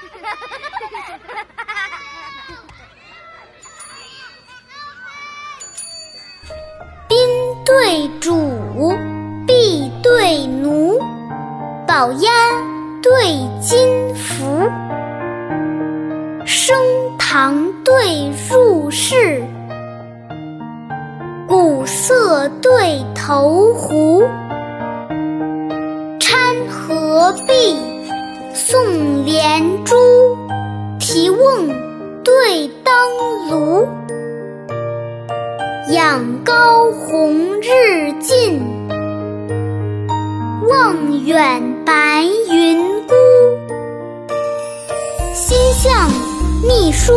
宾对主，婢对奴，宝鸭对金凫，升堂对入室，鼓瑟对投壶，搀河璧，送连珠，提瓮对当炉。仰高红日近，望远白云孤。心向秘书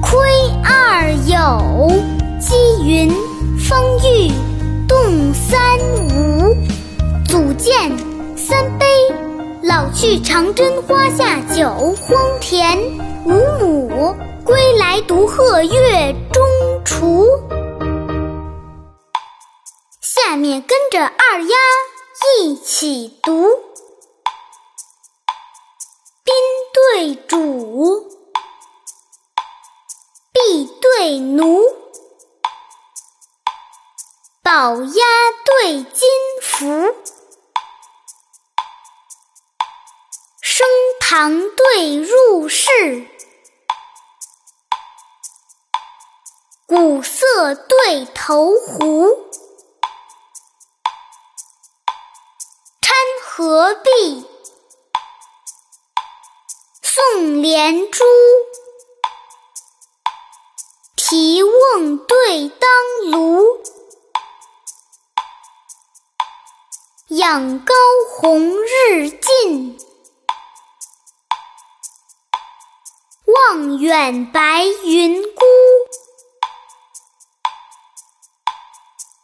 窥二友，积云风雨去长征花下酒。荒田五亩，归来独鹤月中雏。下面跟着二丫一起读：宾对主，婢对奴，宝鸭对金凫，长对入室，鼓瑟对投壶。何必送连珠？提瓮对当炉，仰高红日近，望远白云孤。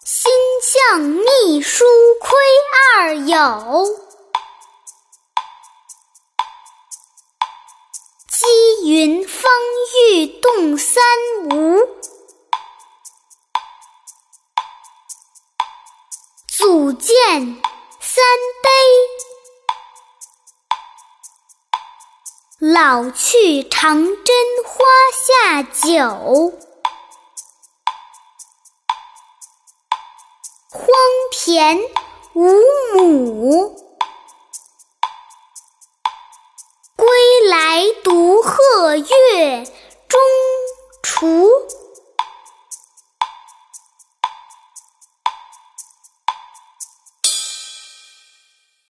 心向秘书窥二友。积云风雨动三吴，祖建三杯，老去长征花下酒。荒田无